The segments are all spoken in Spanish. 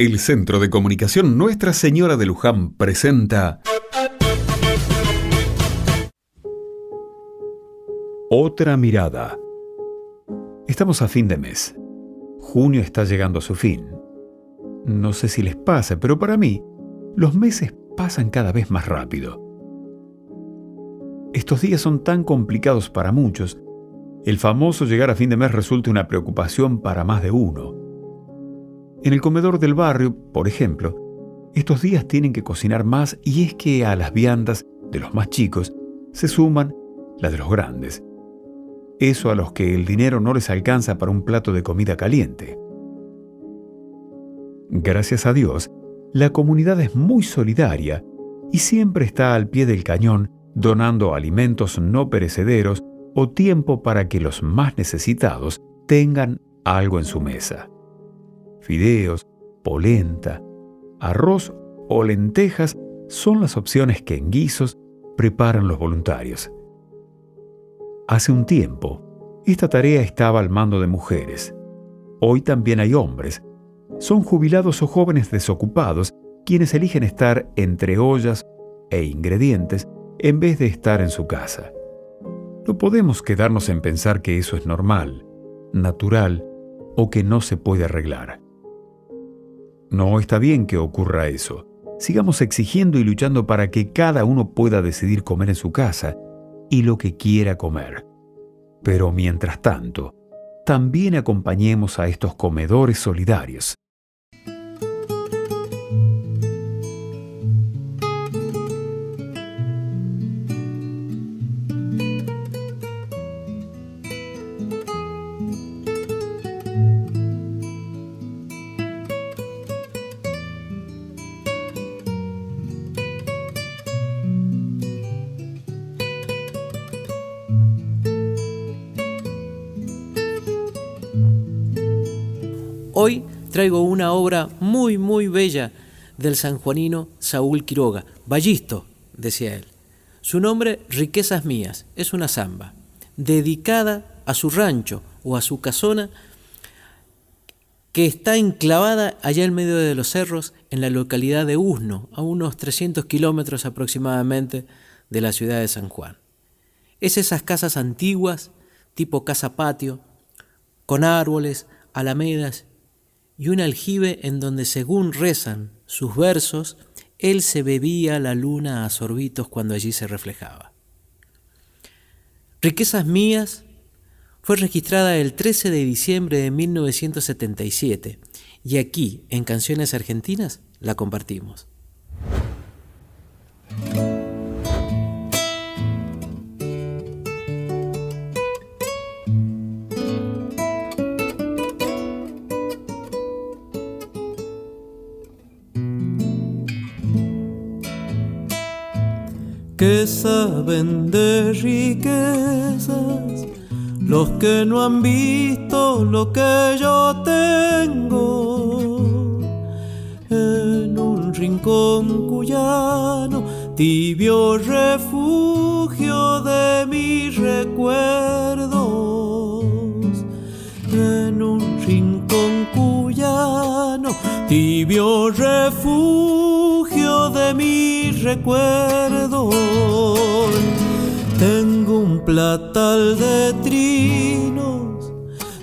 El Centro de Comunicación Nuestra Señora de Luján presenta Otra mirada. Estamos a fin de mes. Junio está llegando a su fin. No sé si les pasa, pero para mí, los meses pasan cada vez más rápido. Estos días son tan complicados para muchos, el famoso llegar a fin de mes resulta una preocupación para más de uno. En el comedor del barrio, por ejemplo, estos días tienen que cocinar más y es que a las viandas de los más chicos se suman las de los grandes. Eso a los que el dinero no les alcanza para un plato de comida caliente. Gracias a Dios, la comunidad es muy solidaria y siempre está al pie del cañón donando alimentos no perecederos o tiempo para que los más necesitados tengan algo en su mesa fideos, polenta, arroz o lentejas son las opciones que en guisos preparan los voluntarios. Hace un tiempo, esta tarea estaba al mando de mujeres. Hoy también hay hombres. Son jubilados o jóvenes desocupados quienes eligen estar entre ollas e ingredientes en vez de estar en su casa. No podemos quedarnos en pensar que eso es normal, natural o que no se puede arreglar. No está bien que ocurra eso. Sigamos exigiendo y luchando para que cada uno pueda decidir comer en su casa y lo que quiera comer. Pero mientras tanto, también acompañemos a estos comedores solidarios. Hoy traigo una obra muy, muy bella del sanjuanino Saúl Quiroga, Ballisto, decía él. Su nombre, Riquezas Mías, es una samba, dedicada a su rancho o a su casona, que está enclavada allá en medio de los cerros, en la localidad de Usno, a unos 300 kilómetros aproximadamente de la ciudad de San Juan. Es esas casas antiguas, tipo casa patio, con árboles, alamedas y un aljibe en donde, según rezan sus versos, él se bebía la luna a sorbitos cuando allí se reflejaba. Riquezas Mías fue registrada el 13 de diciembre de 1977 y aquí, en Canciones Argentinas, la compartimos. Que saben de riquezas, los que no han visto lo que yo tengo. En un rincón cuyano, tibio refugio de mis recuerdos. En un rincón cuyano, tibio refugio mis recuerdos. Tengo un platal de trinos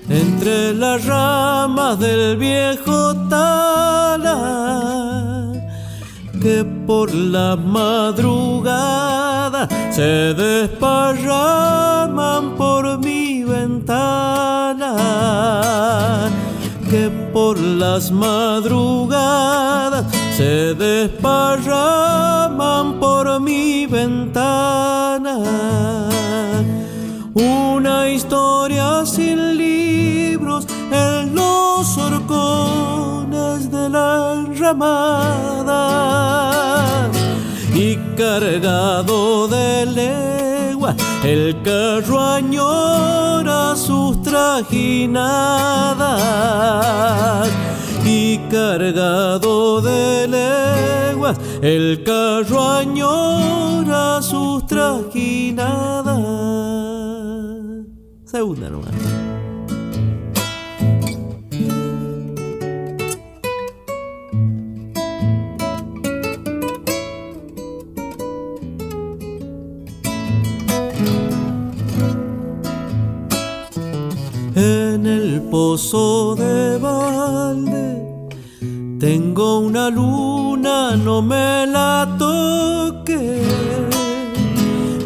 entre las ramas del viejo tala que por la madrugada se desparraman por mi ventana que por las madrugadas se desparraman por mi ventana. Una historia sin libros en los horcones de la ramada y cargado de legua el carro añora sus trajinadas cargado de leguas el carro añora sus trajinadas. Segunda nomás. Tengo una luna, no me la toque.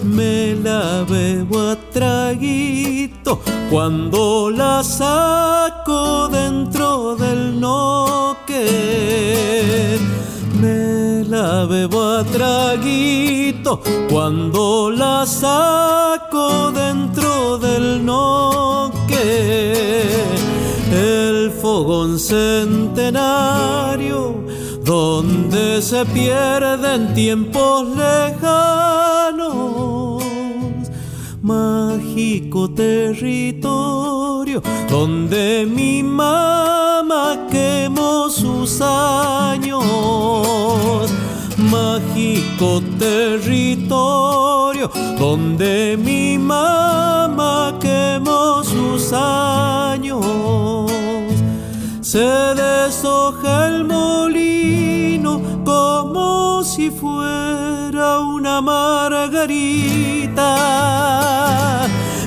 Me la bebo a traguito cuando la saco dentro del noque. Me la bebo a traguito cuando la saco dentro del noque el fogón centenario, donde se pierden tiempos lejanos. Mágico territorio, donde mi mamá quemó sus años. Mágico territorio, donde mi mamá se deshoja el molino como si fuera una margarita.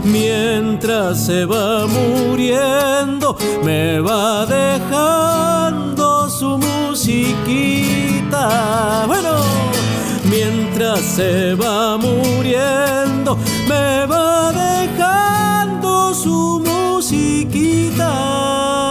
Mientras se va muriendo, me va dejando su musiquita. Bueno, mientras se va muriendo, me va dejando su musiquita.